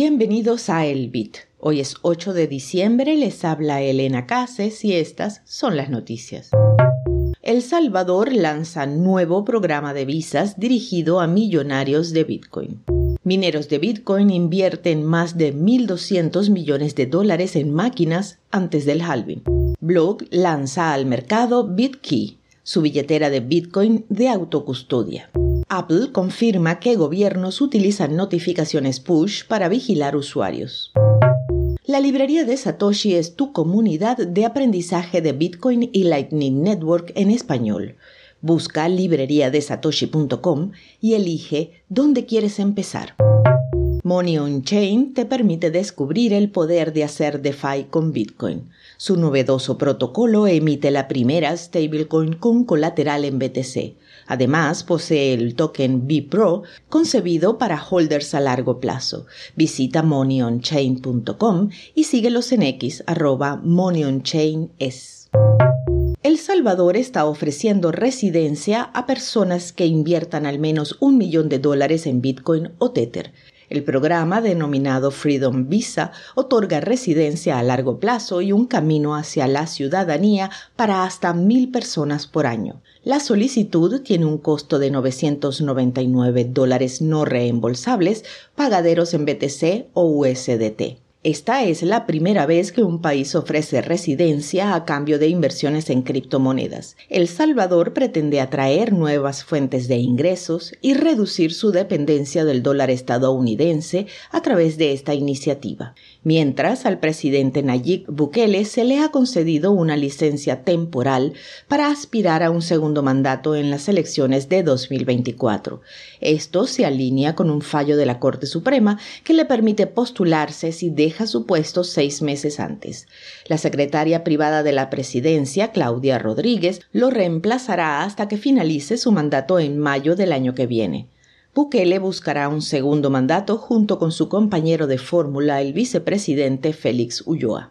Bienvenidos a El Bit. Hoy es 8 de diciembre, les habla Elena Cases y estas son las noticias. El Salvador lanza nuevo programa de visas dirigido a millonarios de Bitcoin. Mineros de Bitcoin invierten más de 1.200 millones de dólares en máquinas antes del halving. Blog lanza al mercado BitKey, su billetera de Bitcoin de autocustodia. Apple confirma que gobiernos utilizan notificaciones push para vigilar usuarios. La librería de Satoshi es tu comunidad de aprendizaje de Bitcoin y Lightning Network en español. Busca libreriadesatoshi.com y elige dónde quieres empezar. Money on Chain te permite descubrir el poder de hacer DeFi con Bitcoin. Su novedoso protocolo emite la primera stablecoin con colateral en BTC. Además, posee el token BPRO concebido para holders a largo plazo. Visita moneyonchain.com y síguelos en X arroba moneyonchain.es. El Salvador está ofreciendo residencia a personas que inviertan al menos un millón de dólares en Bitcoin o Tether. El programa, denominado Freedom Visa, otorga residencia a largo plazo y un camino hacia la ciudadanía para hasta mil personas por año. La solicitud tiene un costo de 999 dólares no reembolsables, pagaderos en BTC o USDT. Esta es la primera vez que un país ofrece residencia a cambio de inversiones en criptomonedas. El Salvador pretende atraer nuevas fuentes de ingresos y reducir su dependencia del dólar estadounidense a través de esta iniciativa. Mientras al presidente Nayib Bukele se le ha concedido una licencia temporal para aspirar a un segundo mandato en las elecciones de 2024. Esto se alinea con un fallo de la Corte Suprema que le permite postularse si deja su puesto seis meses antes. La secretaria privada de la presidencia, Claudia Rodríguez, lo reemplazará hasta que finalice su mandato en mayo del año que viene. Bukele buscará un segundo mandato junto con su compañero de fórmula, el vicepresidente Félix Ulloa.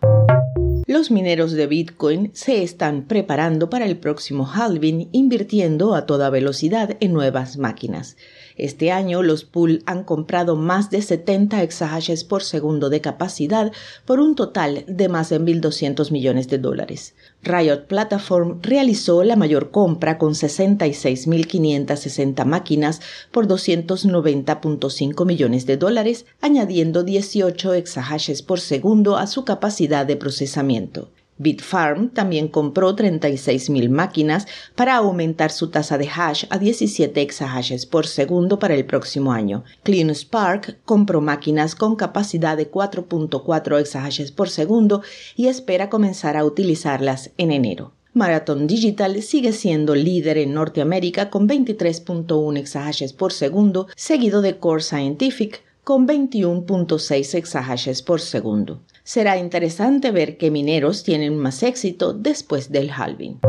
Los mineros de Bitcoin se están preparando para el próximo halving invirtiendo a toda velocidad en nuevas máquinas. Este año los pool han comprado más de 70 exahashes por segundo de capacidad por un total de más de 1.200 millones de dólares. Riot Platform realizó la mayor compra con 66.560 máquinas por 290.5 millones de dólares, añadiendo 18 exahashes por segundo a su capacidad de procesamiento. Bitfarm también compró 36.000 máquinas para aumentar su tasa de hash a 17 exahashes por segundo para el próximo año. CleanSpark compró máquinas con capacidad de 4.4 exahashes por segundo y espera comenzar a utilizarlas en enero. Marathon Digital sigue siendo líder en Norteamérica con 23.1 exahashes por segundo, seguido de Core Scientific con 21.6 exahashes por segundo será interesante ver qué mineros tienen más éxito después del halving.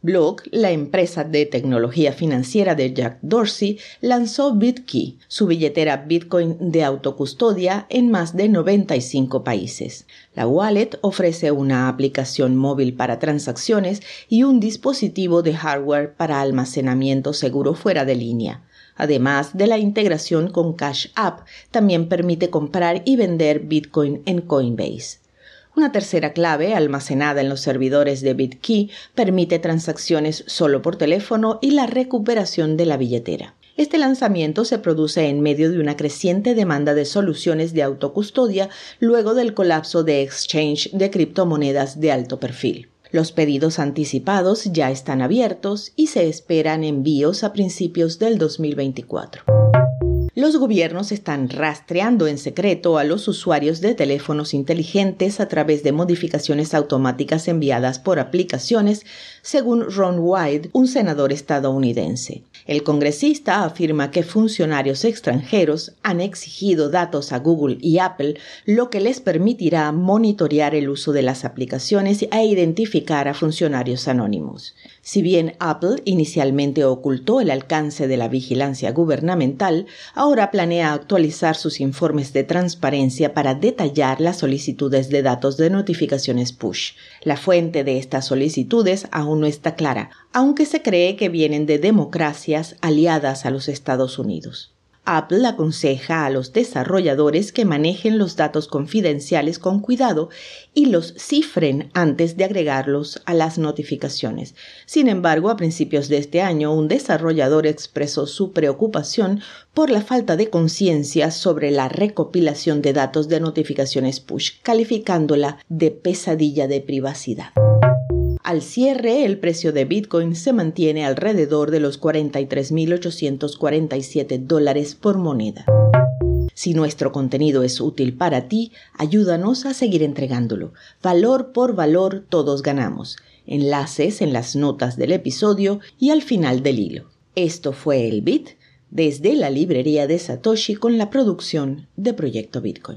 Block, la empresa de tecnología financiera de Jack Dorsey, lanzó BitKey, su billetera Bitcoin de autocustodia en más de 95 países. La wallet ofrece una aplicación móvil para transacciones y un dispositivo de hardware para almacenamiento seguro fuera de línea. Además de la integración con Cash App, también permite comprar y vender Bitcoin en Coinbase. Una tercera clave, almacenada en los servidores de BitKey, permite transacciones solo por teléfono y la recuperación de la billetera. Este lanzamiento se produce en medio de una creciente demanda de soluciones de autocustodia luego del colapso de exchange de criptomonedas de alto perfil. Los pedidos anticipados ya están abiertos y se esperan envíos a principios del 2024 los gobiernos están rastreando en secreto a los usuarios de teléfonos inteligentes a través de modificaciones automáticas enviadas por aplicaciones, según Ron Wyde, un senador estadounidense. El congresista afirma que funcionarios extranjeros han exigido datos a Google y Apple, lo que les permitirá monitorear el uso de las aplicaciones e identificar a funcionarios anónimos. Si bien Apple inicialmente ocultó el alcance de la vigilancia gubernamental, ahora planea actualizar sus informes de transparencia para detallar las solicitudes de datos de notificaciones push. La fuente de estas solicitudes aún no está clara, aunque se cree que vienen de democracias aliadas a los Estados Unidos. Apple aconseja a los desarrolladores que manejen los datos confidenciales con cuidado y los cifren antes de agregarlos a las notificaciones. Sin embargo, a principios de este año, un desarrollador expresó su preocupación por la falta de conciencia sobre la recopilación de datos de notificaciones push, calificándola de pesadilla de privacidad. Al cierre, el precio de Bitcoin se mantiene alrededor de los 43.847 dólares por moneda. Si nuestro contenido es útil para ti, ayúdanos a seguir entregándolo. Valor por valor, todos ganamos. Enlaces en las notas del episodio y al final del hilo. Esto fue el Bit desde la librería de Satoshi con la producción de Proyecto Bitcoin.